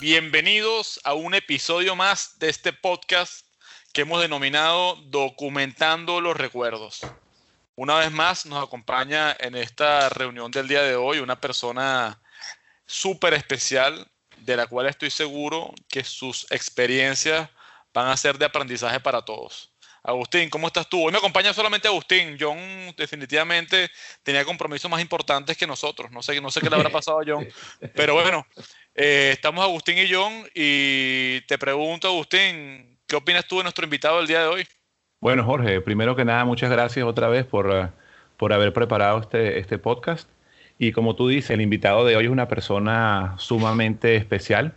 Bienvenidos a un episodio más de este podcast que hemos denominado Documentando los Recuerdos. Una vez más nos acompaña en esta reunión del día de hoy una persona súper especial de la cual estoy seguro que sus experiencias van a ser de aprendizaje para todos. Agustín, ¿cómo estás tú? Hoy me acompaña solamente Agustín. John definitivamente tenía compromisos más importantes que nosotros. No sé, no sé qué le habrá pasado a John. Pero bueno, eh, estamos Agustín y John y te pregunto, Agustín, ¿qué opinas tú de nuestro invitado del día de hoy? Bueno, Jorge, primero que nada, muchas gracias otra vez por, uh, por haber preparado este, este podcast. Y como tú dices, el invitado de hoy es una persona sumamente especial.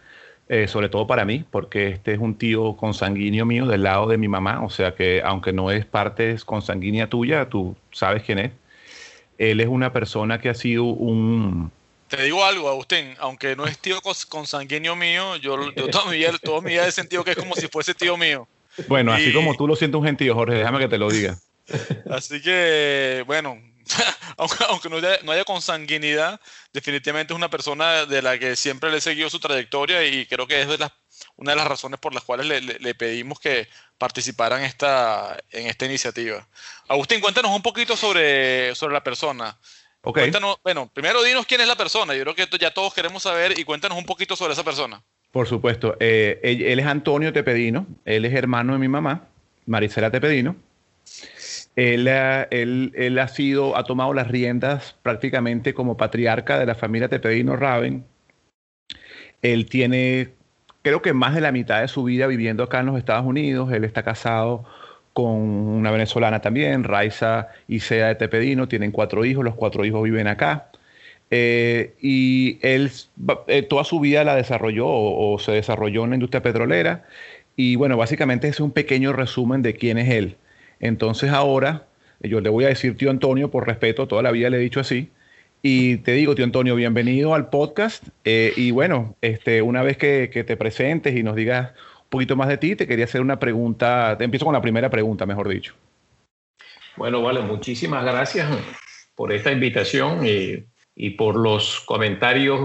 Eh, sobre todo para mí, porque este es un tío consanguíneo mío del lado de mi mamá, o sea que aunque no es parte consanguínea tuya, tú sabes quién es. Él es una persona que ha sido un... Te digo algo, Agustín, aunque no es tío consanguíneo mío, yo, yo toda, mi vida, toda mi vida he sentido que es como si fuese tío mío. Bueno, así como tú lo sientes un gentío, Jorge, déjame que te lo diga. Así que, bueno, aunque, no, haya, consanguinidad, definitivamente es una persona de la que siempre le he seguido su trayectoria y creo que es una de las razones por las cuales le, pedimos que participara en esta, en esta iniciativa. Agustín, cuéntanos un poquito sobre, sobre la persona. Cuéntanos, bueno, primero dinos quién es la persona. Yo creo que ya todos queremos saber y cuéntanos un poquito sobre esa persona. Por supuesto. Eh, él, es Antonio Tepedino. Él es hermano de mi mamá, Marisela Tepedino. Él, él, ha sido, ha tomado las riendas prácticamente como patriarca de la familia Tepedino Raven. Él tiene, creo que más de la mitad de su vida viviendo acá en los Estados Unidos. Él está casado con una venezolana también, Raiza y Sea de Tepedino. Tienen cuatro hijos, los cuatro hijos viven acá. Eh, y él eh, toda su vida la desarrolló o, se desarrolló en la industria petrolera. Y bueno, básicamente es un pequeño resumen de quién es él. Entonces ahora, yo le voy a decir tío Antonio, por respeto, toda la vida le he dicho así. Y te digo, tío Antonio, bienvenido al podcast. Eh, y bueno, este, una vez que, te presentes y nos digas poquito más de ti, te quería hacer una pregunta. Te empiezo con la primera pregunta, mejor dicho. Bueno, vale, muchísimas gracias por esta invitación y, y por los comentarios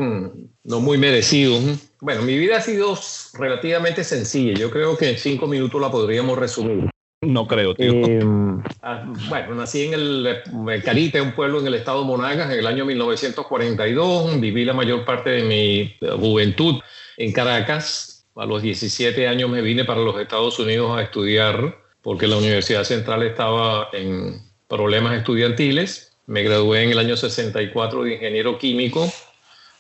no muy merecidos. Bueno, mi vida ha sido relativamente sencilla. Yo creo que en cinco minutos la podríamos resumir. No creo, tío. Em, ah, bueno, nací en el, Carite, un pueblo en el estado de Monagas, en el año 1942. Viví la mayor parte de mi juventud en Caracas. A los 17 años me vine para los Estados Unidos a estudiar porque la Universidad Central estaba en problemas estudiantiles. Me gradué en el año 64 de ingeniero químico.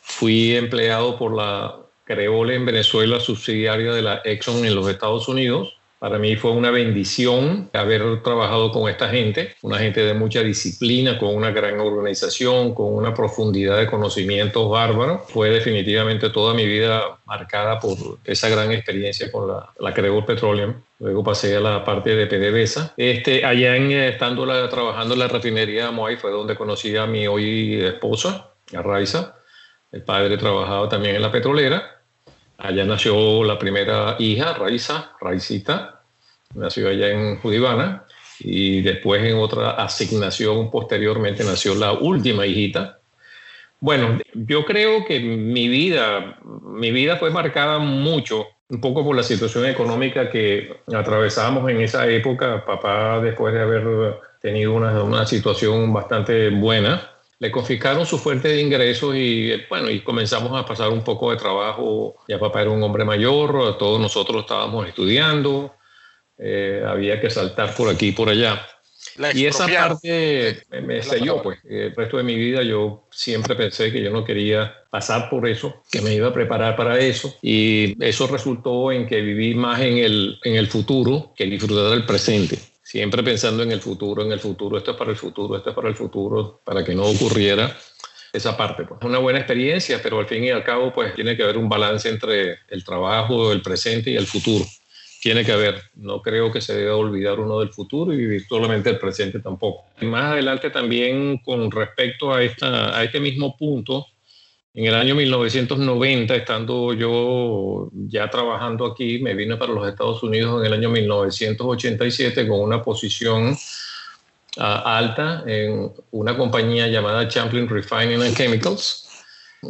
Fui empleado por la Creole en Venezuela, subsidiaria de la Exxon en los Estados Unidos para mí fue una bendición haber trabajado con esta gente, una gente de mucha disciplina, con una gran organización, con una profundidad de conocimientos bárbaros. Fue definitivamente toda mi vida marcada por esa gran experiencia con la, la Petroleum. Luego pasé a la parte de PDVSA. Este, allá en, estando trabajando en la refinería de Moai fue donde conocí a mi hoy esposa, a Raiza. El padre trabajaba también en la petrolera Allá nació la primera hija, Raiza, Raicita, nació allá en Judivana, y después en otra asignación posteriormente nació la última hijita. Bueno, yo creo que mi vida, mi vida fue marcada mucho, un poco por la situación económica que atravesábamos en esa época. Papá, después de haber tenido una, una situación bastante buena, le confiscaron su fuente de ingresos y bueno, y comenzamos a pasar un poco de trabajo. Ya papá era un hombre mayor, todos nosotros estábamos estudiando, eh, había que saltar por aquí y por allá. Y esa parte me, selló, pues. El resto de mi vida yo siempre pensé que yo no quería pasar por eso, que me iba a preparar para eso. Y eso resultó en que viví más en el, en el futuro que disfrutar del presente siempre pensando en el futuro, en el futuro, esto es para el futuro, esto es para el futuro, para que no ocurriera esa parte. Pues. Una buena experiencia, pero al fin y al cabo pues tiene que haber un balance entre el trabajo, el presente y el futuro. Tiene que haber, no creo que se deba olvidar uno del futuro y vivir solamente el presente tampoco. Más adelante también con respecto a este mismo punto, en el año 1990, estando yo ya trabajando aquí, me vine para los Estados Unidos en el año 1987 con una posición ah, alta en una compañía llamada Champlain Refining and Chemicals.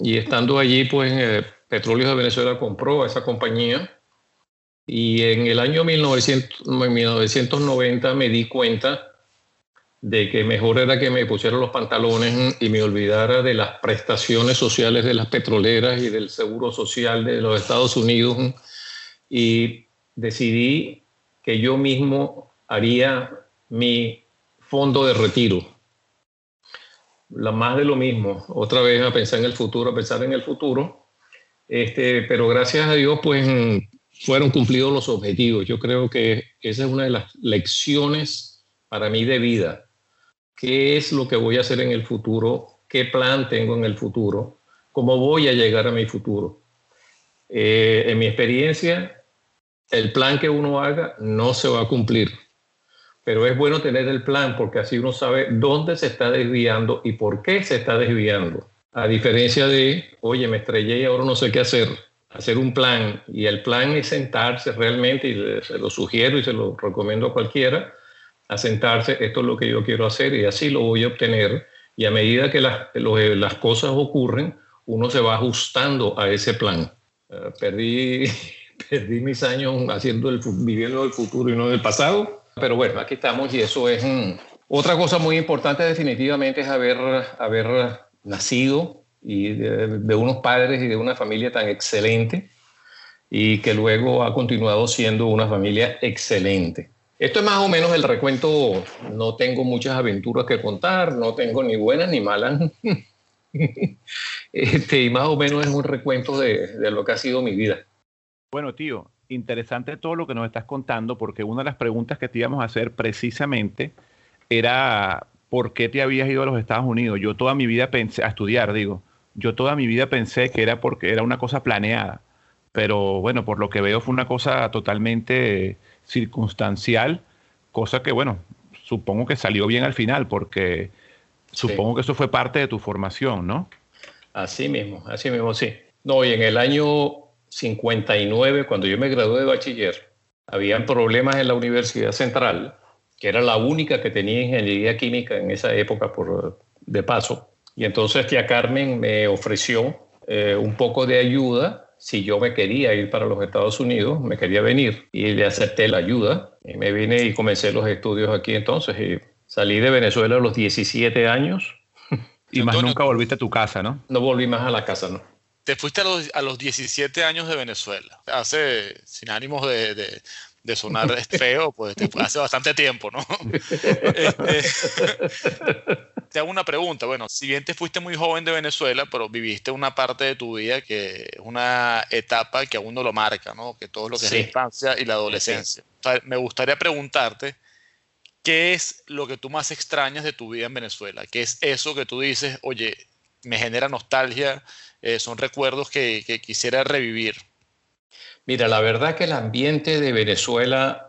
Y estando allí, pues eh, Petróleos de Venezuela compró a esa compañía y en el año 1990 me di cuenta de que mejor era que me pusiera los pantalones y me olvidara de las prestaciones sociales de las petroleras y del seguro social de los Estados Unidos y decidí que yo mismo haría mi fondo de retiro. La más de lo mismo, otra vez a pensar en el futuro, a pensar en el futuro. Este, pero gracias a Dios, pues fueron cumplidos los objetivos. Yo creo que esa es una de las lecciones para mí de vida. ¿Qué es lo que voy a hacer en el futuro? ¿Qué plan tengo en el futuro? ¿Cómo voy a llegar a mi futuro? Eh, en mi experiencia, el plan que uno haga no se va a cumplir. Pero es bueno tener el plan porque así uno sabe dónde se está desviando y por qué se está desviando. A diferencia de, oye, me estrellé y ahora no sé qué hacer hacer un plan y el plan es sentarse realmente, y se lo sugiero y se lo recomiendo a cualquiera, a sentarse, esto es lo que yo quiero hacer y así lo voy a obtener. Y a medida que las, las cosas ocurren, uno se va ajustando a ese plan. Eh, perdí, perdí mis años haciendo el, viviendo el futuro y no del pasado, pero bueno, aquí estamos y eso es... otra cosa muy importante definitivamente es haber, haber nacido y de, unos padres y de una familia tan excelente y que luego ha continuado siendo una familia excelente. Esto es más o menos el recuento, no tengo muchas aventuras que contar, no tengo ni buenas ni malas, este, y más o menos es un recuento de, de lo que ha sido mi vida. Bueno, tío, interesante todo lo que nos estás contando, porque una de las preguntas que te íbamos a hacer precisamente era por qué te habías ido a los Estados Unidos. Yo toda mi vida pensé, a estudiar, digo, yo toda mi vida pensé que era porque era una cosa planeada, pero bueno, por lo que veo fue una cosa totalmente circunstancial, cosa que bueno, supongo que salió bien al final, porque supongo que eso fue parte de tu formación, ¿no? Así mismo, así mismo, sí. No, y en el año 59, cuando yo me gradué de bachiller, habían problemas en la Universidad Central, que era la única que tenía ingeniería química en esa época, por de paso. Y entonces tía Carmen me ofreció eh, un poco de ayuda si yo me quería ir para los Estados Unidos, me quería venir y le acepté la ayuda y me vine y comencé los estudios aquí entonces y salí de Venezuela a los 17 años. Y más nunca volviste a tu casa, ¿no? No volví más a la casa, ¿no? Te fuiste a los, a los 17 años de Venezuela, hace, sin ánimos de, de sonar feo, pues hace bastante tiempo, ¿no? Este, te hago una pregunta. Bueno, si bien te fuiste muy joven de Venezuela, pero viviste una parte de tu vida que es una etapa que aún no lo marca, ¿no? Que todo lo que es la infancia y la adolescencia. me gustaría preguntarte, ¿qué es lo que tú más extrañas de tu vida en Venezuela? ¿Qué es eso que tú dices, oye, me genera nostalgia, eh, son recuerdos que, que quisiera revivir? Mira, la verdad que el ambiente de Venezuela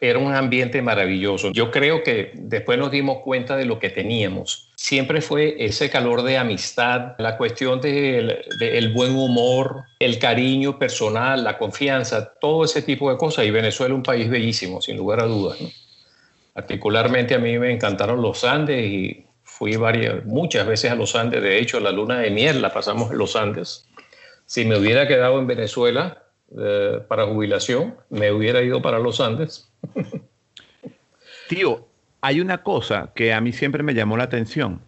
era un ambiente maravilloso. Yo creo que después nos dimos cuenta de lo que teníamos. Siempre fue ese calor de amistad, la cuestión del buen humor, el cariño personal, la confianza, todo ese tipo de cosas. Y Venezuela es un país bellísimo, sin lugar a dudas. Particularmente a mí me encantaron los Andes y fui varias, muchas veces a los Andes. De hecho, la luna de miel la pasamos en los Andes si me hubiera quedado en Venezuela eh, para jubilación, me hubiera ido para los Andes. Tío, hay una cosa que a mí siempre me llamó la atención,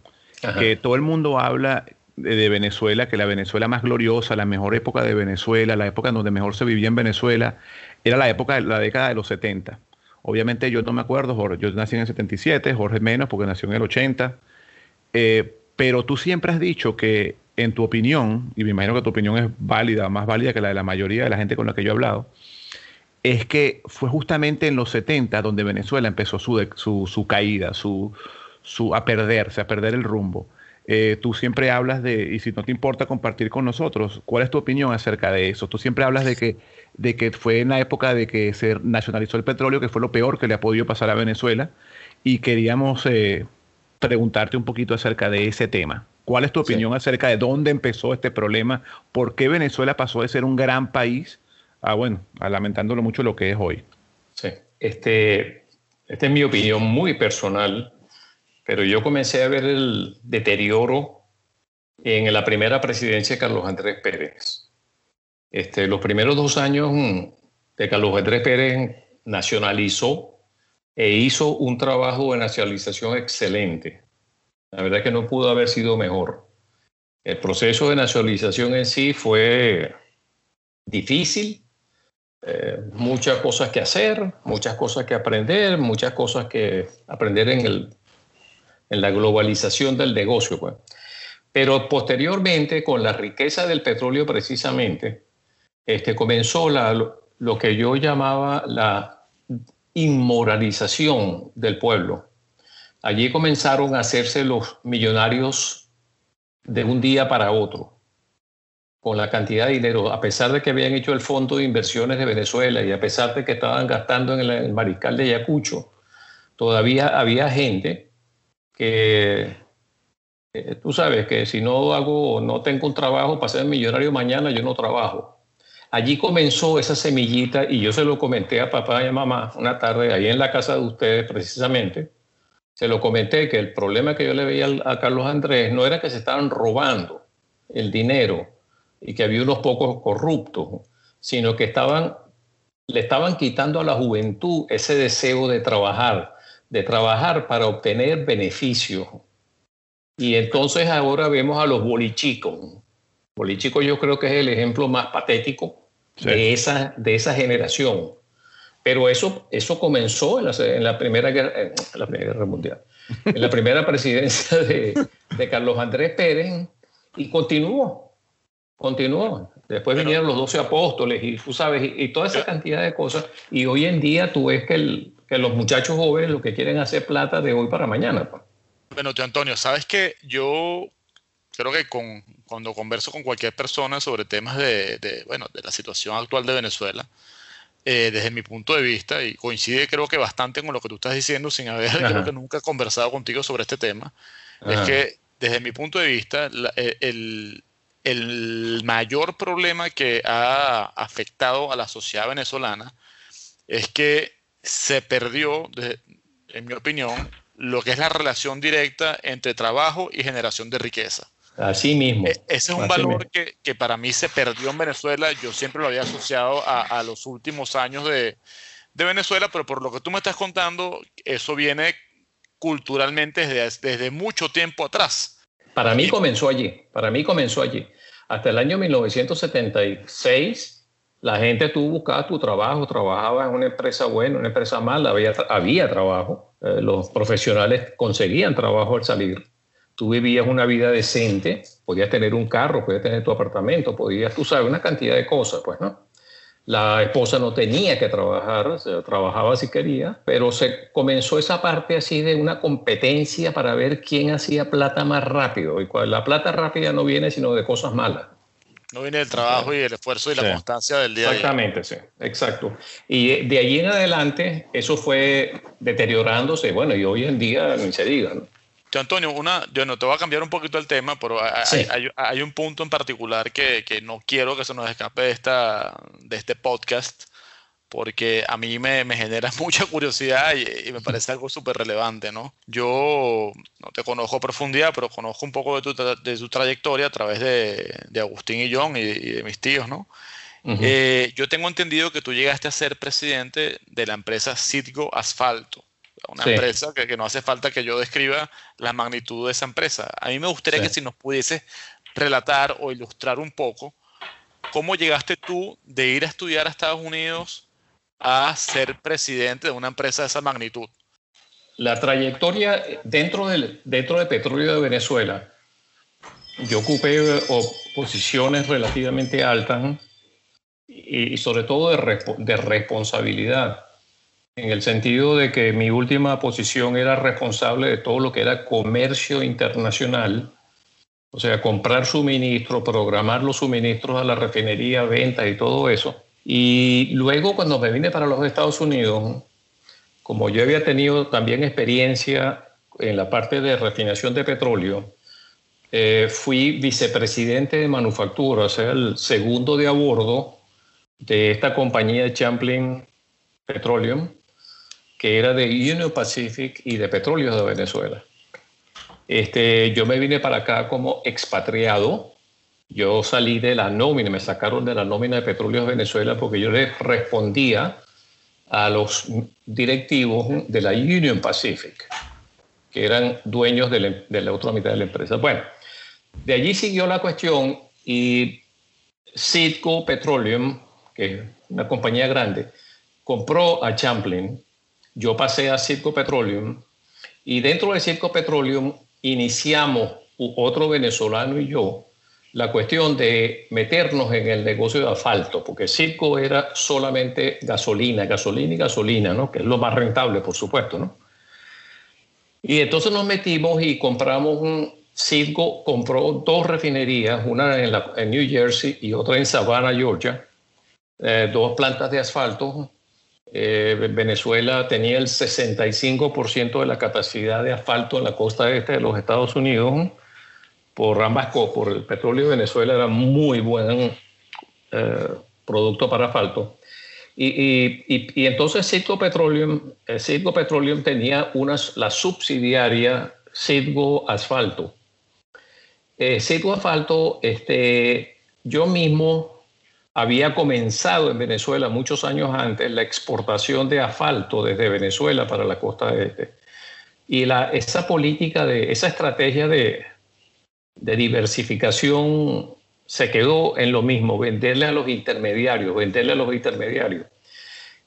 que todo el mundo habla de, Venezuela, que la Venezuela más gloriosa, la mejor época de Venezuela, la época en donde mejor se vivía en Venezuela, era la época de la década de los 70. Obviamente yo no me acuerdo, Jorge, yo nací en el 77, Jorge menos porque nació en el 80, eh, pero tú siempre has dicho que en tu opinión, y me imagino que tu opinión es válida, más válida que la de la mayoría de la gente con la que yo he hablado, es que fue justamente en los 70 donde Venezuela empezó su, su, caída, su, su, a perderse, a perder el rumbo. Eh, tú siempre hablas de, y si no te importa compartir con nosotros, ¿cuál es tu opinión acerca de eso? Tú siempre hablas de que, de que fue en la época de que se nacionalizó el petróleo, que fue lo peor que le ha podido pasar a Venezuela, y queríamos eh, preguntarte un poquito acerca de ese tema. ¿Cuál es tu opinión acerca de dónde empezó este problema? ¿Por qué Venezuela pasó de ser un gran país a, bueno, a lamentándolo mucho lo que es hoy? Sí, este, esta es mi opinión muy personal, pero yo comencé a ver el deterioro en la primera presidencia de Carlos Andrés Pérez. Este, los primeros dos años mm, de Carlos Andrés Pérez nacionalizó e hizo un trabajo de nacionalización excelente. La verdad que no pudo haber sido mejor. El proceso de nacionalización en sí fue difícil, eh, muchas cosas que hacer, muchas cosas que aprender, muchas cosas que aprender en, el, en la globalización del negocio. Pues. Pero posteriormente, con la riqueza del petróleo precisamente, este, comenzó la, lo que yo llamaba la inmoralización del pueblo. Allí comenzaron a hacerse los millonarios de un día para otro, con la cantidad de dinero, a pesar de que habían hecho el Fondo de Inversiones de Venezuela y a pesar de que estaban gastando en el, Mariscal de Ayacucho, todavía había gente que, eh, tú sabes, que si no hago, no tengo un trabajo para ser millonario mañana, yo no trabajo. Allí comenzó esa semillita y yo se lo comenté a papá y a mamá una tarde ahí en la casa de ustedes precisamente. Se lo comenté que el problema que yo le veía a Carlos Andrés no era que se estaban robando el dinero y que había unos pocos corruptos, sino que estaban, le estaban quitando a la juventud ese deseo de trabajar, de trabajar para obtener beneficios. Y entonces ahora vemos a los bolichicos, Polichico yo creo que es el ejemplo más patético de, esa, de esa generación. Pero eso, eso comenzó en la, en la primera, guerra, la primera Guerra Mundial, en la primera presidencia de, de, Carlos Andrés Pérez y continuó, continuó. Después vinieron los doce apóstoles y tú sabes, y, toda esa cantidad de cosas. Y hoy en día tú ves que, el, que los muchachos jóvenes lo que quieren hacer plata de hoy para mañana. Pues. Bueno, tío Antonio, sabes que yo creo que con, cuando converso con cualquier persona sobre temas de, bueno, de la situación actual de Venezuela, eh, desde mi punto de vista, y coincide creo que bastante con lo que tú estás diciendo, sin haber creo que nunca conversado contigo sobre este tema, es que desde mi punto de vista, eh, el, el, mayor problema que ha afectado a la sociedad venezolana es que se perdió, en mi opinión, lo que es la relación directa entre trabajo y generación de riqueza. Así mismo. E, ese es un valor que, que, para mí se perdió en Venezuela. Yo siempre lo había asociado a, a los últimos años de, de, Venezuela, pero por lo que tú me estás contando, eso viene culturalmente desde, desde mucho tiempo atrás. Para mí comenzó allí, para mí comenzó allí. Hasta el año 1976, la gente tú buscabas tu trabajo, trabajabas en una empresa buena, una empresa mala, había, había trabajo. Eh, los profesionales conseguían trabajo al salir tú vivías una vida decente, podías tener un carro, podías tener tu apartamento, podías, tú sabes, una cantidad de cosas, pues, ¿no? La esposa no tenía que trabajar, trabajaba si quería, pero se comenzó esa parte así de una competencia para ver quién hacía plata más rápido. Y la plata rápida no viene sino de cosas malas. No viene del trabajo y el esfuerzo y la constancia del día a día. Exactamente, sí, exacto. Y de allí en adelante eso fue deteriorándose, bueno, y hoy en día ni se diga, ¿no? Antonio, una, yo no te voy a cambiar un poquito el tema, pero hay, un punto en particular que, no quiero que se nos escape de, esta, de este podcast, porque a mí me, genera mucha curiosidad y, me parece algo súper relevante, ¿no? Yo no te conozco a profundidad, pero conozco un poco de tu, de tu trayectoria a través de, Agustín y John y, de mis tíos, ¿no? Eh, yo tengo entendido que tú llegaste a ser presidente de la empresa Citgo Asfalto una empresa que, no hace falta que yo describa la magnitud de esa empresa. A mí me gustaría que si nos pudiese relatar o ilustrar un poco cómo llegaste tú de ir a estudiar a Estados Unidos a ser presidente de una empresa de esa magnitud. La trayectoria dentro, del, dentro de Petróleo de Venezuela, yo ocupé posiciones relativamente altas y, sobre todo de, de responsabilidad en el sentido de que mi última posición era responsable de todo lo que era comercio internacional, o sea, comprar suministros, programar los suministros a la refinería, ventas y todo eso. Y luego cuando me vine para los Estados Unidos, como yo había tenido también experiencia en la parte de refinación de petróleo, eh, fui vicepresidente de manufactura, o sea, el segundo de a bordo de esta compañía de Champlain Petroleum, que era de Union Pacific y de Petróleos de Venezuela. Este, yo me vine para acá como expatriado. Yo salí de la nómina, me sacaron de la nómina de Petróleos Venezuela porque yo le respondía a los directivos de la Union Pacific, que eran dueños de la, de la otra mitad de la empresa. Bueno, de allí siguió la cuestión y Citgo Petroleum, que es una compañía grande, compró a Champlain. Yo pasé a Citgo Petroleum y dentro de Citgo Petroleum iniciamos otro venezolano y yo la cuestión de meternos en el negocio de asfalto, porque Citgo era solamente gasolina, gasolina y gasolina, ¿no? que es lo más rentable, por supuesto. ¿no? Y entonces nos metimos y compramos un, Citgo compró dos refinerías, una en, New Jersey y otra en Savannah, Georgia, eh, dos plantas de asfalto. Eh, Venezuela tenía el 65% de la capacidad de asfalto en la costa este de los Estados Unidos. Por ambas por el petróleo de Venezuela era muy buen eh, producto para asfalto. Y, entonces Citgo Petroleum, Citgo Petroleum tenía unas, la subsidiaria Citgo Asfalto eh, Asfalto, este, yo mismo había comenzado en Venezuela muchos años antes la exportación de asfalto desde Venezuela para la costa este. Y la, esa política, de, esa estrategia de, diversificación se quedó en lo mismo, venderle a los intermediarios, venderle a los intermediarios.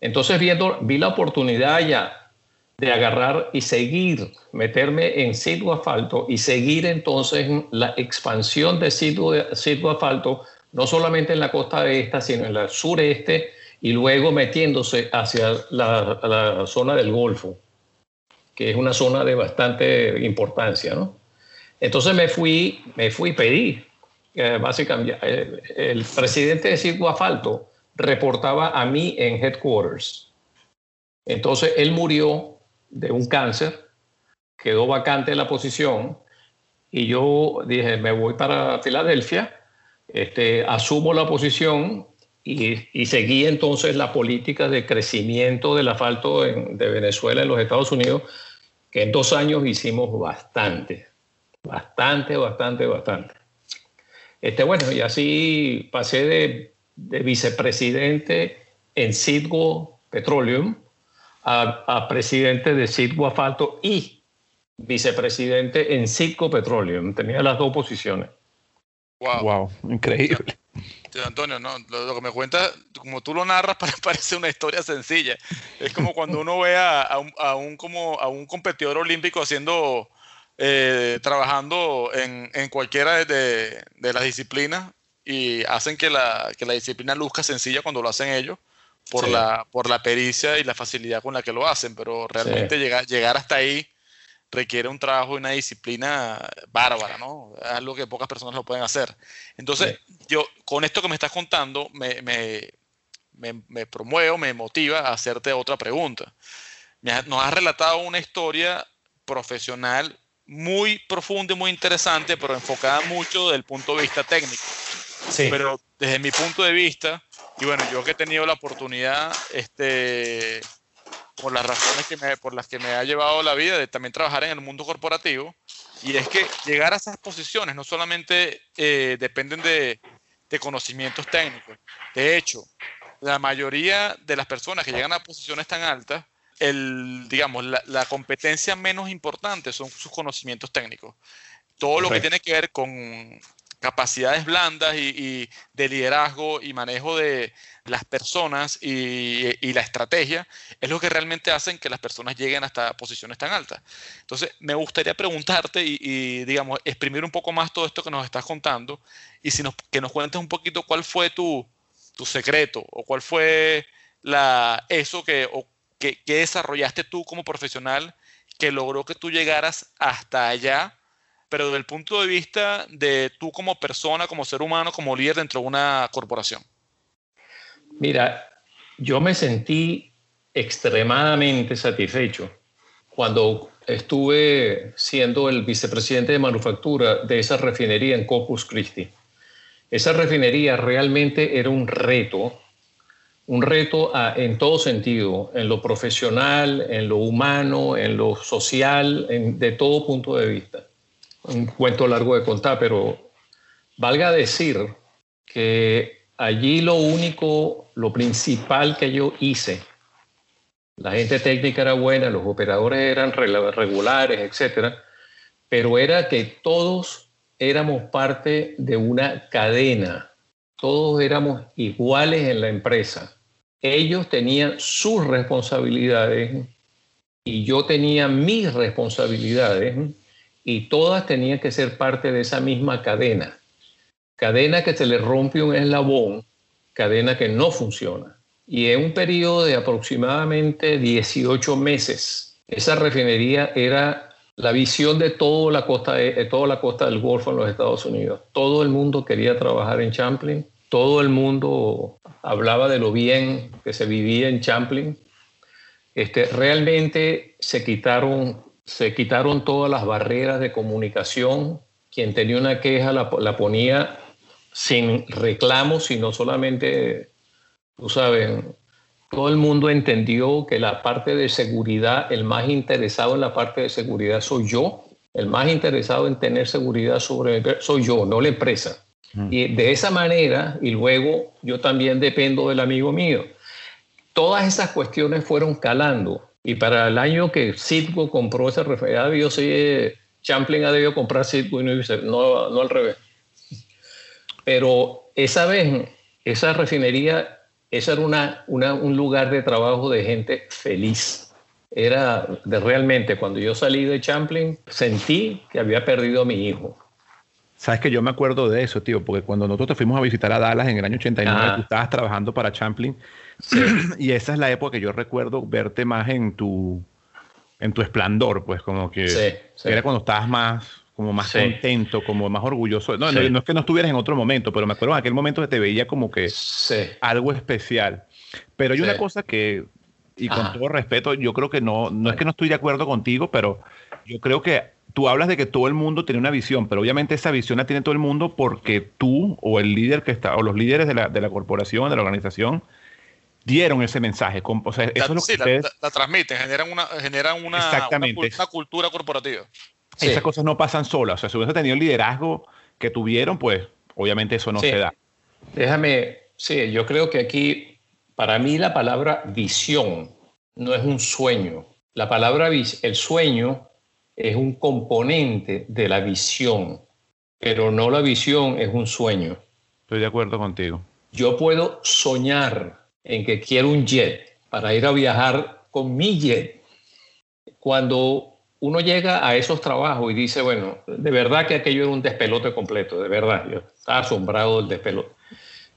Entonces viendo, vi la oportunidad ya de agarrar y seguir, meterme en sitio asfalto y seguir entonces la expansión de sitio asfalto, no solamente en la costa esta, sino en la sureste y luego metiéndose hacia la, zona del Golfo, que es una zona de bastante importancia, ¿no? Entonces me fui, me fui, pedí, eh, básicamente, eh, el presidente de Sitio Asfalto reportaba a mí en headquarters. Entonces él murió de un cáncer, quedó vacante la posición y yo dije, me voy para Filadelfia, este, asumo la posición y, y, seguí entonces la política de crecimiento del asfalto de Venezuela en los Estados Unidos, que en dos años hicimos bastante, bastante, bastante, bastante. Este, bueno, y así pasé de, de vicepresidente en Citgo Petroleum, a, presidente de Citgo Asfalto y vicepresidente en Citgo Petroleum. Tenía las dos posiciones. Wow, wow increíble. Antonio, no, lo, que me cuenta, como tú lo narras, parece una historia sencilla. Es como cuando uno ve a, un, como, a un competidor olímpico haciendo, eh, trabajando en, en cualquiera de, de, las disciplinas y hacen que la, que la disciplina luzca sencilla cuando lo hacen ellos por, la, por la pericia y la facilidad con la que lo hacen, pero realmente llegar, llegar hasta ahí requiere un trabajo y una disciplina bárbara, ¿no? Algo que pocas personas lo pueden hacer. Entonces, yo con esto que me estás contando, me, me, me, me, promuevo, me motiva a hacerte otra pregunta. Nos has relatado una historia profesional muy profunda y muy interesante, pero enfocada mucho desde el punto de vista técnico. Sí. Pero desde mi punto de vista, y bueno, yo que he tenido la oportunidad, este, por las razones que me, por las que me ha llevado la vida de también trabajar en el mundo corporativo, y es que llegar a esas posiciones no solamente eh, dependen de, de, conocimientos técnicos. De hecho, la mayoría de las personas que llegan a posiciones tan altas, el, digamos, la, la competencia menos importante son sus conocimientos técnicos. Todo lo que tiene que ver con capacidades blandas y, de liderazgo y manejo de las personas y, la estrategia es lo que realmente hacen que las personas lleguen hasta posiciones tan altas. Entonces, me gustaría preguntarte y, digamos, exprimir un poco más todo esto que nos estás contando y si nos, que nos cuentes un poquito cuál fue tu, tu secreto o cuál fue la, eso que, o, que desarrollaste tú como profesional que logró que tú llegaras hasta allá pero desde el punto de vista de tú como persona, como ser humano, como líder dentro de una corporación? Mira, yo me sentí extremadamente satisfecho cuando estuve siendo el vicepresidente de manufactura de esa refinería en Corpus Christi. Esa refinería realmente era un reto, un reto en todo sentido, en lo profesional, en lo humano, en lo social, de todo punto de vista. Un cuento largo de contar, pero valga decir que allí lo único, lo principal que yo hice, la gente técnica era buena, los operadores eran regulares, etcétera, pero era que todos éramos parte de una cadena, todos éramos iguales en la empresa. Ellos tenían sus responsabilidades y yo tenía mis responsabilidades y todas tenían que ser parte de esa misma cadena. Cadena que se le rompe un eslabón, cadena que no funciona. Y en un periodo de aproximadamente 18 meses, esa refinería era la visión de toda la costa, de, toda la costa del Golfo en los Estados Unidos. Todo el mundo quería trabajar en Champlain, todo el mundo hablaba de lo bien que se vivía en Champlain. Este, realmente se quitaron, se quitaron todas las barreras de comunicación. Quien tenía una queja la, la ponía sin reclamos, sino solamente, tú sabes, todo el mundo entendió que la parte de seguridad, el más interesado en la parte de seguridad soy yo, el más interesado en tener seguridad sobre soy yo, no la empresa. Mm. Y de esa manera, y luego yo también dependo del amigo mío. Todas esas cuestiones fueron calando. Y para el año que Citgo compró esa refinería, yo sé, Champlain ha debido comprar Citgo y no, no al revés. Pero esa vez, esa refinería ese era una, un lugar de trabajo de gente feliz. Era de realmente, cuando yo salí de Champlain, sentí que había perdido a mi hijo. Sabes que yo me acuerdo de eso, tío, porque cuando nosotros te fuimos a visitar a Dallas en el año 89, ah. tú estabas trabajando para Champlain. y esa es la época que yo recuerdo verte más en tu, en tu esplendor, pues como que era cuando estabas más como más contento, como más orgulloso. No, no, es que no estuvieras en otro momento, pero me acuerdo en aquel momento que te veía como que algo especial. Pero hay una cosa que, y con todo respeto, yo creo que no, no es que no estoy de acuerdo contigo, pero yo creo que tú hablas de que todo el mundo tiene una visión, pero obviamente esa visión la tiene todo el mundo porque tú o el líder que está, o los líderes de la, de la corporación, de la organización, dieron ese mensaje. O sea, eso es lo que la, transmiten, generan una, generan una, una, cultura corporativa. Esas cosas no pasan solas. O sea, si hubiese tenido el liderazgo que tuvieron, pues obviamente eso no se da. Déjame, sí, yo creo que aquí, para mí la palabra visión no es un sueño. La palabra, el sueño es un componente de la visión, pero no la visión es un sueño. Estoy de acuerdo contigo. Yo puedo soñar en que quiero un jet para ir a viajar con mi jet. Cuando uno llega a esos trabajos y dice, bueno, de verdad que aquello era un despelote completo, de verdad, yo estaba asombrado del despelote.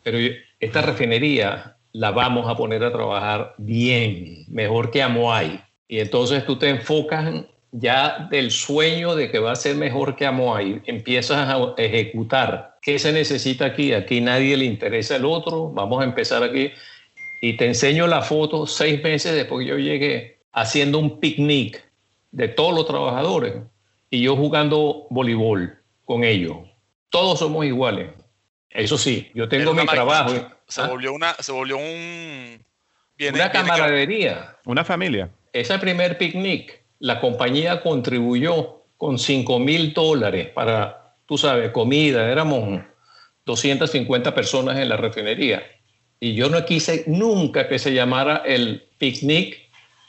Pero esta refinería la vamos a poner a trabajar bien, mejor que Amoay. Y entonces tú te enfocas ya del sueño de que va a ser mejor que Amoay, empiezas a ejecutar. ¿Qué se necesita aquí? Aquí nadie le interesa el otro, vamos a empezar aquí. Y te enseño la foto seis meses después que yo llegué haciendo un picnic de todos los trabajadores y yo jugando voleibol con ellos. Todos somos iguales. Eso sí, yo tengo mi trabajo. Se, ¿ah? volvió una, se volvió un... una camaradería. Una familia. Ese primer picnic, la compañía contribuyó con 5 mil dólares para, tú sabes, comida. Éramos 250 personas en la refinería. Y yo no quise nunca que se llamara el picnic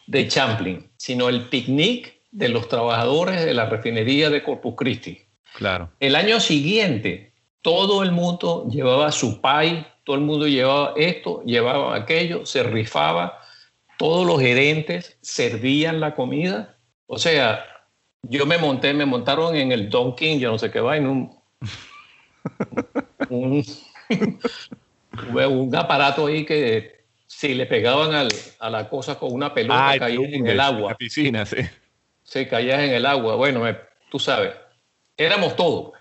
de Champlain, sino el picnic de los trabajadores de la refinería de Corpus Christi. Claro. El año siguiente, todo el mundo llevaba su pay, todo el mundo llevaba esto, llevaba aquello, se rifaba, todos los gerentes servían la comida. O sea, yo me monté, me montaron en el King, yo no sé qué va, en un, un, un aparato ahí que si le pegaban a la cosa con una pelota caía en el agua. La piscina, sí se caías en el agua. Bueno, tú sabes, éramos todos.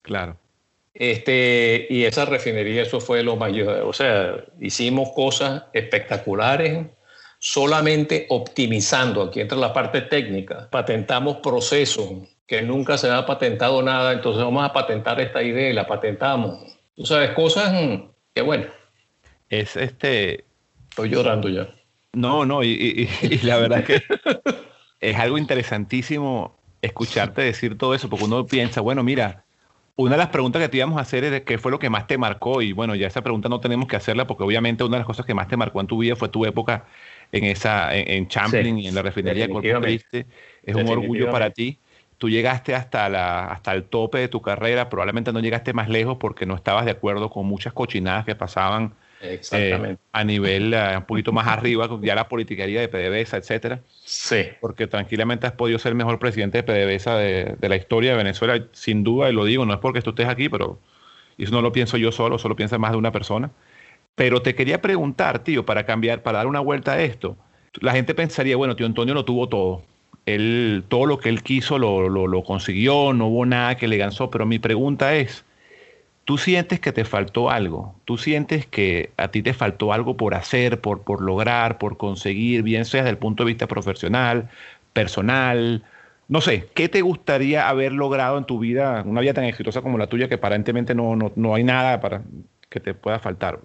Claro. Este, y esa refinería, eso fue lo mayor. O sea, hicimos cosas espectaculares solamente optimizando. Aquí entra la parte técnica. Patentamos procesos que nunca se ha patentado nada. Entonces vamos a patentar esta idea y la patentamos. Tú sabes, cosas que bueno. Es este. Estoy llorando ya. No, no, y, y la verdad que es algo interesantísimo escucharte decir todo eso, porque uno piensa, bueno, mira, una de las preguntas que te íbamos a hacer es qué fue lo que más te marcó y bueno, ya esa pregunta no tenemos que hacerla porque obviamente una de las cosas que más te marcó en tu vida fue tu época en esa en, Champlin y en la refinería de Corpus Christi. Es un orgullo para ti. Tú llegaste hasta, la, hasta el tope de tu carrera, probablemente no llegaste más lejos porque no estabas de acuerdo con muchas cochinadas que pasaban eh, a nivel eh, un poquito más arriba, ya la politiquería de PDVSA, etcétera. Sí. Porque tranquilamente has podido ser el mejor presidente de PDVSA de, de, la historia de Venezuela, sin duda, y lo digo, no es porque tú estés aquí, pero eso no lo pienso yo solo, solo piensa más de una persona. Pero te quería preguntar, tío, para cambiar, para dar una vuelta a esto. La gente pensaría, bueno, tío Antonio lo tuvo todo. Él, todo lo que él quiso lo, lo, consiguió, no hubo nada que le ganó, pero mi pregunta es, tú sientes que te faltó algo, tú sientes que a ti te faltó algo por hacer, por, por lograr, por conseguir, bien sea desde el punto de vista profesional, personal, no sé, ¿qué te gustaría haber logrado en tu vida, una vida tan exitosa como la tuya, que aparentemente no, no, no hay nada para que te pueda faltar?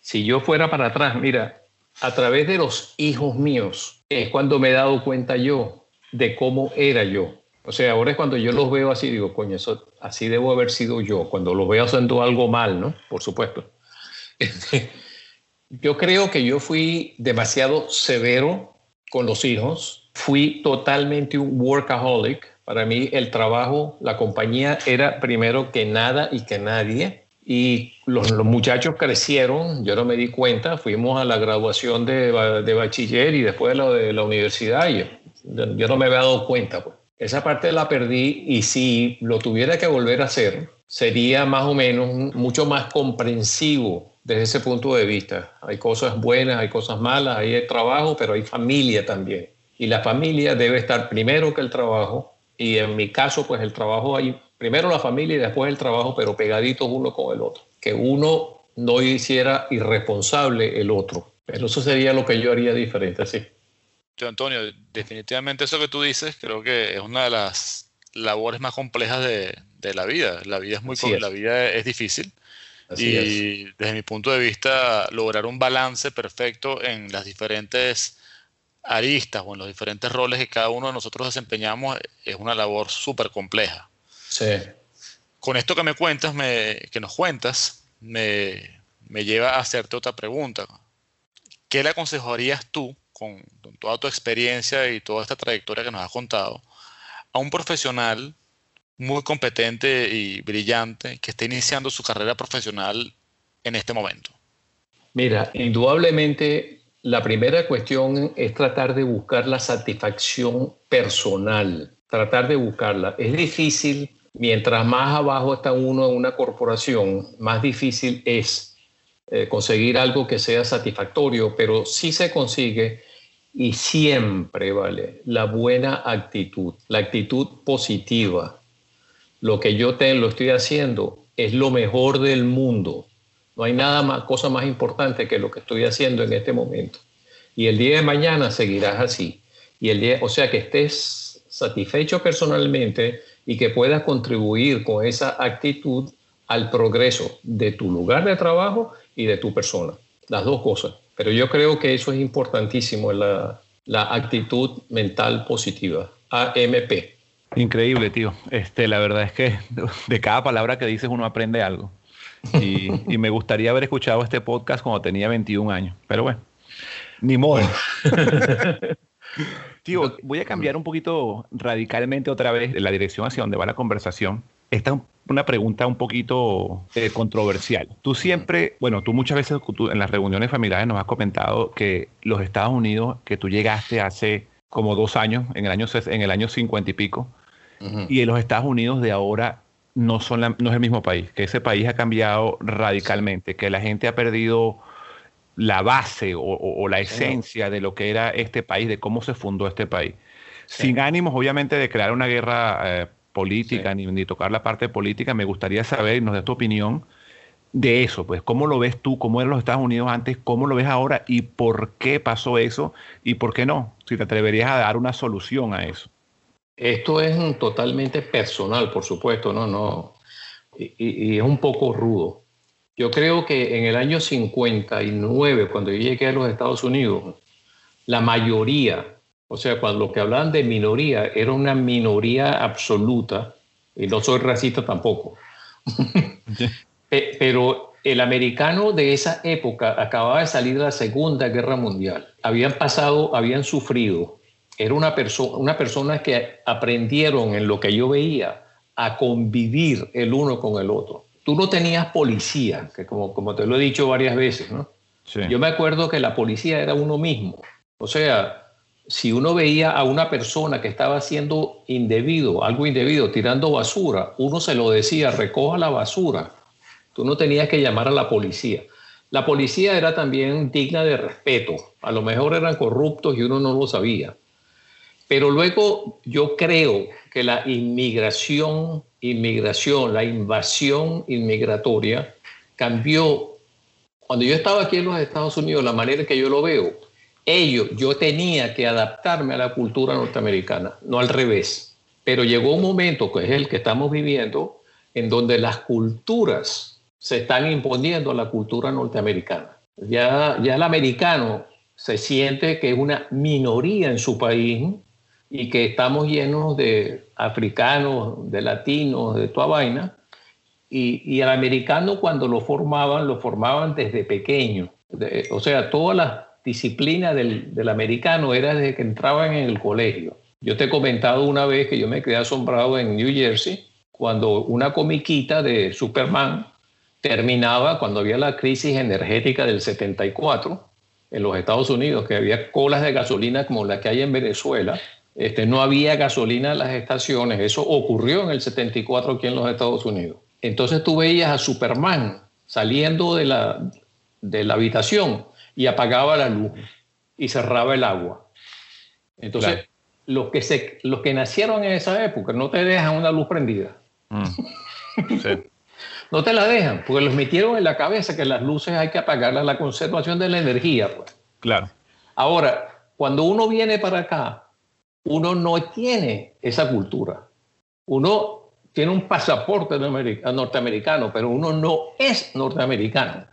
Si yo fuera para atrás, mira, a través de los hijos míos es cuando me he dado cuenta yo de cómo era yo. O sea, ahora es cuando yo los veo así, digo, coño, eso, así debo haber sido yo, cuando los veo haciendo algo mal, ¿no? Por supuesto. yo creo que yo fui demasiado severo con los hijos, fui totalmente un workaholic. Para mí el trabajo, la compañía era primero que nada y que nadie. Y los, los muchachos crecieron, yo no me di cuenta, fuimos a la graduación de, de bachiller y después la de la universidad y yo, yo no me había dado cuenta. Pues. Esa parte la perdí y si lo tuviera que volver a hacer, sería más o menos mucho más comprensivo desde ese punto de vista. Hay cosas buenas, hay cosas malas, hay trabajo, pero hay familia también. Y la familia debe estar primero que el trabajo. Y en mi caso, pues el trabajo hay primero la familia y después el trabajo, pero pegaditos uno con el otro. Que uno no hiciera irresponsable el otro. Pero eso sería lo que yo haría diferente, sí. Antonio, definitivamente eso que tú dices creo que es una de las labores más complejas de, la vida. La vida es muy la vida es difícil. y desde mi punto de vista, lograr un balance perfecto en las diferentes aristas o en los diferentes roles que cada uno de nosotros desempeñamos es una labor súper compleja. Sí. Con esto que me cuentas, me, que nos cuentas, me, me lleva a hacerte otra pregunta. ¿Qué le aconsejarías tú con, toda tu experiencia y toda esta trayectoria que nos has contado, a un profesional muy competente y brillante que esté iniciando su carrera profesional en este momento? Mira, indudablemente la primera cuestión es tratar de buscar la satisfacción personal, tratar de buscarla. Es difícil, mientras más abajo está uno en una corporación, más difícil es eh, conseguir algo que sea satisfactorio, pero sí se consigue y siempre, ¿vale? La buena actitud, la actitud positiva. Lo que yo te, lo estoy haciendo es lo mejor del mundo. No hay nada más, cosa más importante que lo que estoy haciendo en este momento. Y el día de mañana seguirás así. Y el día, o sea, que estés satisfecho personalmente y que puedas contribuir con esa actitud al progreso de tu lugar de trabajo y de tu persona. Las dos cosas. Pero yo creo que eso es importantísimo, la, la actitud mental positiva, AMP. Increíble, tío. Este, la verdad es que de cada palabra que dices uno aprende algo. Y, y, me gustaría haber escuchado este podcast cuando tenía 21 años. Pero bueno, ni modo. tío, voy a cambiar un poquito radicalmente otra vez la dirección hacia donde va la conversación. Esta es una pregunta un poquito eh, controversial. Tú siempre, bueno, tú muchas veces en las reuniones familiares nos has comentado que los Estados Unidos, que tú llegaste hace como dos años, en el año, en el año 50 y pico, y en los Estados Unidos de ahora no, son no es el mismo país, que ese país ha cambiado radicalmente, que la gente ha perdido la base o, la esencia de lo que era este país, de cómo se fundó este país. Sin ánimos, obviamente, de crear una guerra eh, política ni, tocar la parte política, me gustaría saber y nos des tu opinión de eso, pues cómo lo ves tú, cómo eran los Estados Unidos antes, cómo lo ves ahora y por qué pasó eso y por qué no, si te atreverías a dar una solución a eso. Esto es totalmente personal, por supuesto, no, no, y, y es un poco rudo. Yo creo que en el año 59, cuando yo llegué a los Estados Unidos, la mayoría O sea, cuando lo que hablaban de minoría era una minoría absoluta, y no soy racista tampoco, pero el americano de esa época acababa de salir de la Segunda Guerra Mundial. Habían pasado, habían sufrido. Era una, persona una persona que aprendieron en lo que yo veía a convivir el uno con el otro. Tú no tenías policía, que como, como te lo he dicho varias veces, ¿no? Yo me acuerdo que la policía era uno mismo. O sea, si uno veía a una persona que estaba haciendo indebido, algo indebido, tirando basura, uno se lo decía, recoja la basura. Tú no tenías que llamar a la policía. La policía era también digna de respeto. A lo mejor eran corruptos y uno no lo sabía. Pero luego yo creo que la inmigración, inmigración, la invasión inmigratoria cambió. Cuando yo estaba aquí en los Estados Unidos, la manera que yo lo veo, ello, yo tenía que adaptarme a la cultura norteamericana, no al revés. Pero llegó un momento, que es el que estamos viviendo, en donde las culturas se están imponiendo a la cultura norteamericana. Ya, ya el americano se siente que es una minoría en su país y que estamos llenos de africanos, de latinos, de toda vaina. Y, y el americano cuando lo formaban, lo formaban desde pequeño. o sea, todas las disciplina del, del, americano era desde que entraban en el colegio. Yo te he comentado una vez que yo me quedé asombrado en New Jersey cuando una comiquita de Superman terminaba cuando había la crisis energética del 74 en los Estados Unidos, que había colas de gasolina como la que hay en Venezuela. Este, no había gasolina en las estaciones. Eso ocurrió en el 74 aquí en los Estados Unidos. Entonces tú veías a Superman saliendo de la, de la habitación y apagaba la luz y cerraba el agua. Entonces, los, que se, los que nacieron en esa época no te dejan una luz prendida. Mm. no te la dejan, porque los metieron en la cabeza que las luces hay que apagarlas, la conservación de la energía. Pues. Claro. Ahora, cuando uno viene para acá, uno no tiene esa cultura. Uno tiene un pasaporte norteamericano, pero uno no es norteamericano.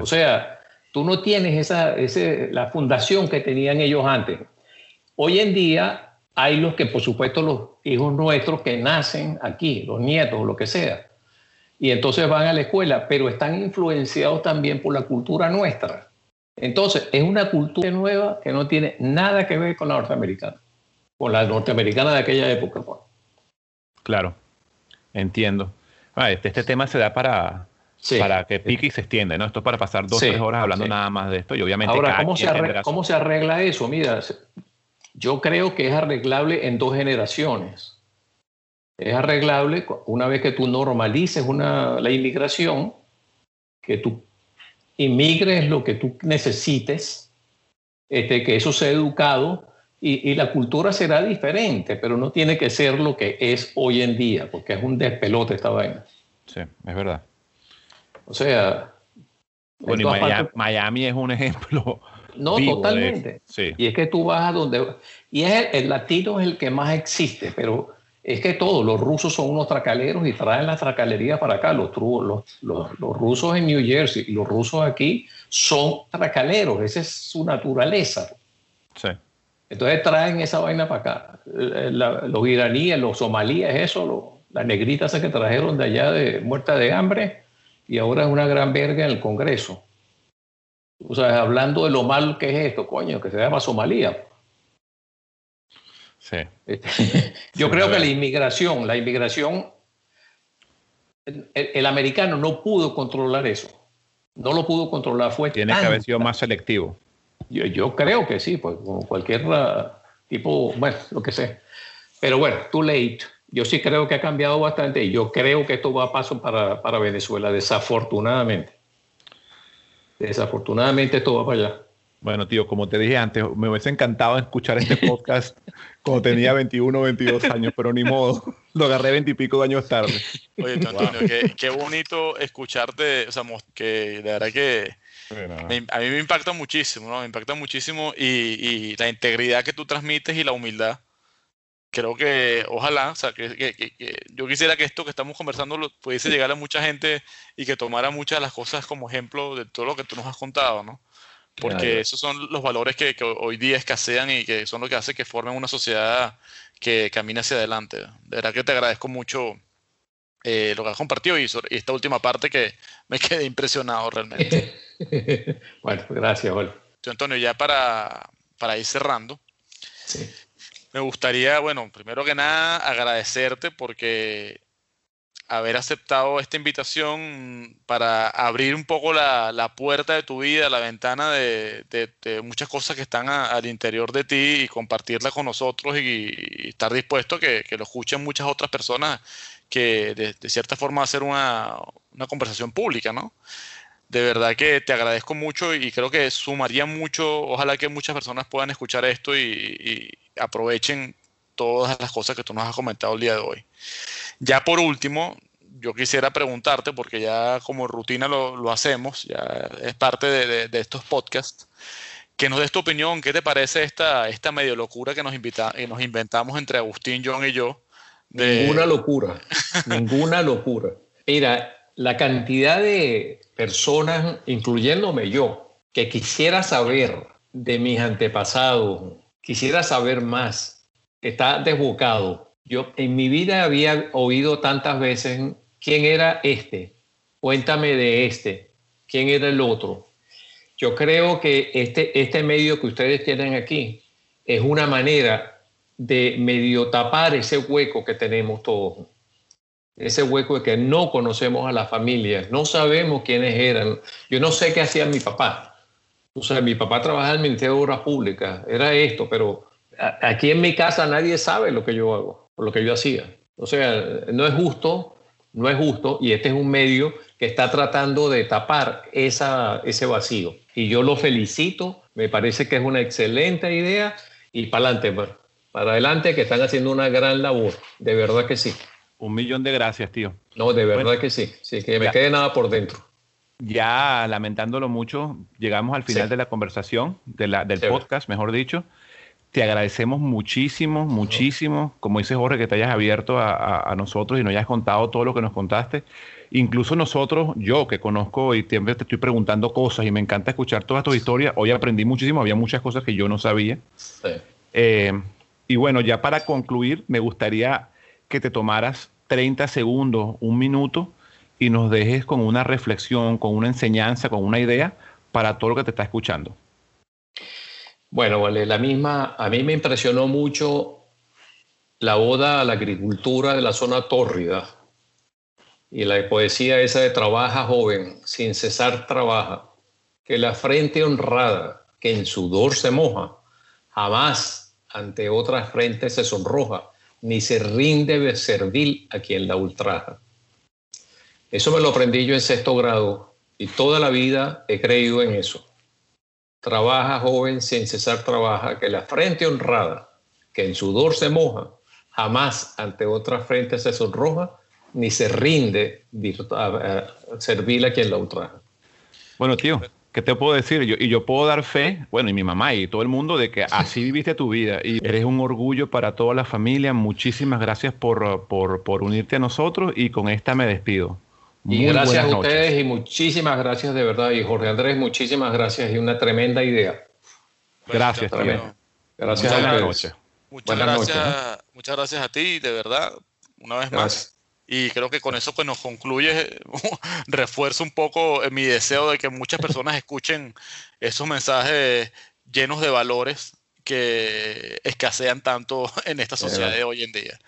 O sea, Tú no tienes esa, la fundación que tenían ellos antes. Hoy en día hay los que, por supuesto, los hijos nuestros que nacen aquí, los nietos, lo que sea, y entonces van a la escuela, pero están influenciados también por la cultura nuestra. Entonces, es una cultura nueva que no tiene nada que ver con la norteamericana, con la norteamericana de aquella época. Claro, entiendo. Ah, este, este tema se da para, para que pique y se extienda, ¿no? Esto es para pasar dos o tres horas hablando nada más de esto y obviamente... Ahora, ¿cómo se, arregla, ¿cómo se arregla eso? Mira, yo creo que es arreglable en dos generaciones. Es arreglable una vez que tú normalices una, la inmigración, que tú inmigres lo que tú necesites, este, que eso sea educado y, y, la cultura será diferente, pero no tiene que ser lo que es hoy en día, porque es un despelote esta vaina. Sí, es verdad. O sea... Bueno, Miami, es un ejemplo. No, totalmente. Sí. Y es que tú vas a donde... Y es el, latino es el que más existe, pero es que todos, los rusos son unos tracaleros y traen la tracalería para acá. Los, los, los, los, rusos en New Jersey y los rusos aquí son tracaleros, esa es su naturaleza. Sí. Entonces traen esa vaina para acá. los iraníes, los somalíes, eso, las negritas que trajeron de allá de muerta de hambre, y ahora es una gran verga en el Congreso. O sea, hablando de lo mal que es esto, coño, que se llama Somalia. Sí. Este, yo creo que la inmigración, la inmigración, el, americano no pudo controlar eso. No lo pudo controlar. Fue Tiene que haber sido más selectivo. Yo, yo creo que sí, pues como cualquier uh, tipo, bueno, lo que sea. Pero bueno, too late yo sí creo que ha cambiado bastante y yo creo que esto va a paso para, para Venezuela, desafortunadamente. Desafortunadamente esto va para allá. Bueno, tío, como te dije antes, me hubiese encantado escuchar este podcast cuando tenía 21 o 22 años, pero ni modo, lo agarré 20 y pico de años tarde. Oye, Antonio, qué, bonito escucharte, o sea, que de verdad que a mí me impacta muchísimo, ¿no? Me impacta muchísimo y, y la integridad que tú transmites y la humildad creo que ojalá, o sea, que, que, yo quisiera que esto que estamos conversando pudiese llegar a mucha gente y que tomara muchas de las cosas como ejemplo de todo lo que tú nos has contado, ¿no? porque esos son los valores que, hoy día escasean y que son lo que hace que formen una sociedad que camine hacia adelante. De verdad que te agradezco mucho eh, lo que has compartido y, esta última parte que me quedé impresionado realmente. bueno, gracias, Juan. Antonio, ya para, para ir cerrando, me gustaría, bueno, primero que nada agradecerte porque haber aceptado esta invitación para abrir un poco la, puerta de tu vida, la ventana de, muchas cosas que están al interior de ti y compartirla con nosotros y, estar dispuesto a que, lo escuchen muchas otras personas que de, cierta forma hacer una, una conversación pública, ¿no? De verdad que te agradezco mucho y creo que sumaría mucho, ojalá que muchas personas puedan escuchar esto y aprovechen todas las cosas que tú nos has comentado el día de hoy. Ya por último, yo quisiera preguntarte, porque ya como rutina lo, hacemos, ya es parte de, estos podcasts, que nos des tu opinión, ¿qué te parece esta, esta medio locura que nos, invita, que nos inventamos entre Agustín, John y yo? Ninguna locura, ninguna locura. Mira, la cantidad de personas, incluyéndome yo, que quisiera saber de mis antepasados, quisiera saber más, está desbocado. Yo en mi vida había oído tantas veces quién era este, cuéntame de este, quién era el otro. Yo creo que este, este medio que ustedes tienen aquí es una manera de medio tapar ese hueco que tenemos todos. Ese hueco de que no conocemos a la familia, no sabemos quiénes eran. Yo no sé qué hacía mi papá. O sea, mi papá trabajaba en el Ministerio de Obras Públicas, era esto, pero aquí en mi casa nadie sabe lo que yo hago, lo que yo hacía. O sea, no es justo no es justo y este es un medio que está tratando de tapar esa, ese vacío. Y yo lo felicito, me parece que es una excelente idea y para adelante, pues. para adelante que están haciendo una gran labor, de verdad que sí. Un millón de gracias, tío. No, de verdad que sí, sí, que me quede nada por dentro. Ya lamentándolo mucho, llegamos al final de la conversación, de la, del podcast, mejor dicho. Te agradecemos muchísimo, muchísimo, como dice Jorge, que te hayas abierto a, nosotros y nos hayas contado todo lo que nos contaste. Incluso nosotros, yo que conozco y siempre te estoy preguntando cosas y me encanta escuchar todas tus historias, hoy aprendí muchísimo, había muchas cosas que yo no sabía. Eh, y bueno, ya para concluir, me gustaría que te tomaras 30 segundos, un minuto, y nos dejes con una reflexión, con una enseñanza, con una idea para todo lo que te está escuchando. Bueno, vale, la misma, a mí me impresionó mucho la oda a la agricultura de la zona tórrida y la poesía esa de trabaja joven, sin cesar trabaja, que la frente honrada, que en sudor se moja, jamás ante otras frentes se sonroja, ni se rinde de servil a quien la ultraja. Eso me lo aprendí yo en sexto grado y toda la vida he creído en eso. Trabaja, joven, sin cesar trabaja, que la frente honrada, que en sudor se moja, jamás ante otra frente se sonroja, ni se rinde a, servir a quien la ultraja. Bueno, tío, ¿qué te puedo decir? Yo, y yo puedo dar fe, bueno, y mi mamá y todo el mundo, de que así viviste tu vida y eres un orgullo para toda la familia. Muchísimas gracias por, por, por unirte a nosotros y con esta me despido y gracias a ustedes y muchísimas gracias de verdad. Y Jorge Andrés, muchísimas gracias y una tremenda idea. Gracias, Gracias a ustedes. Muchas gracias, muchas gracias a ti, de verdad, una vez más. Y creo que con eso pues nos concluye, refuerzo un poco mi deseo de que muchas personas escuchen esos mensajes llenos de valores que escasean tanto en esta sociedad de hoy en día.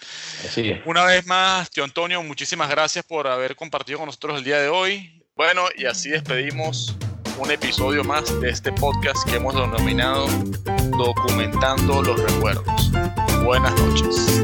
Una vez más, tío Antonio, muchísimas gracias por haber compartido con nosotros el día de hoy. Bueno, y así despedimos un episodio más de este podcast que hemos denominado Documentando los Recuerdos. Buenas noches.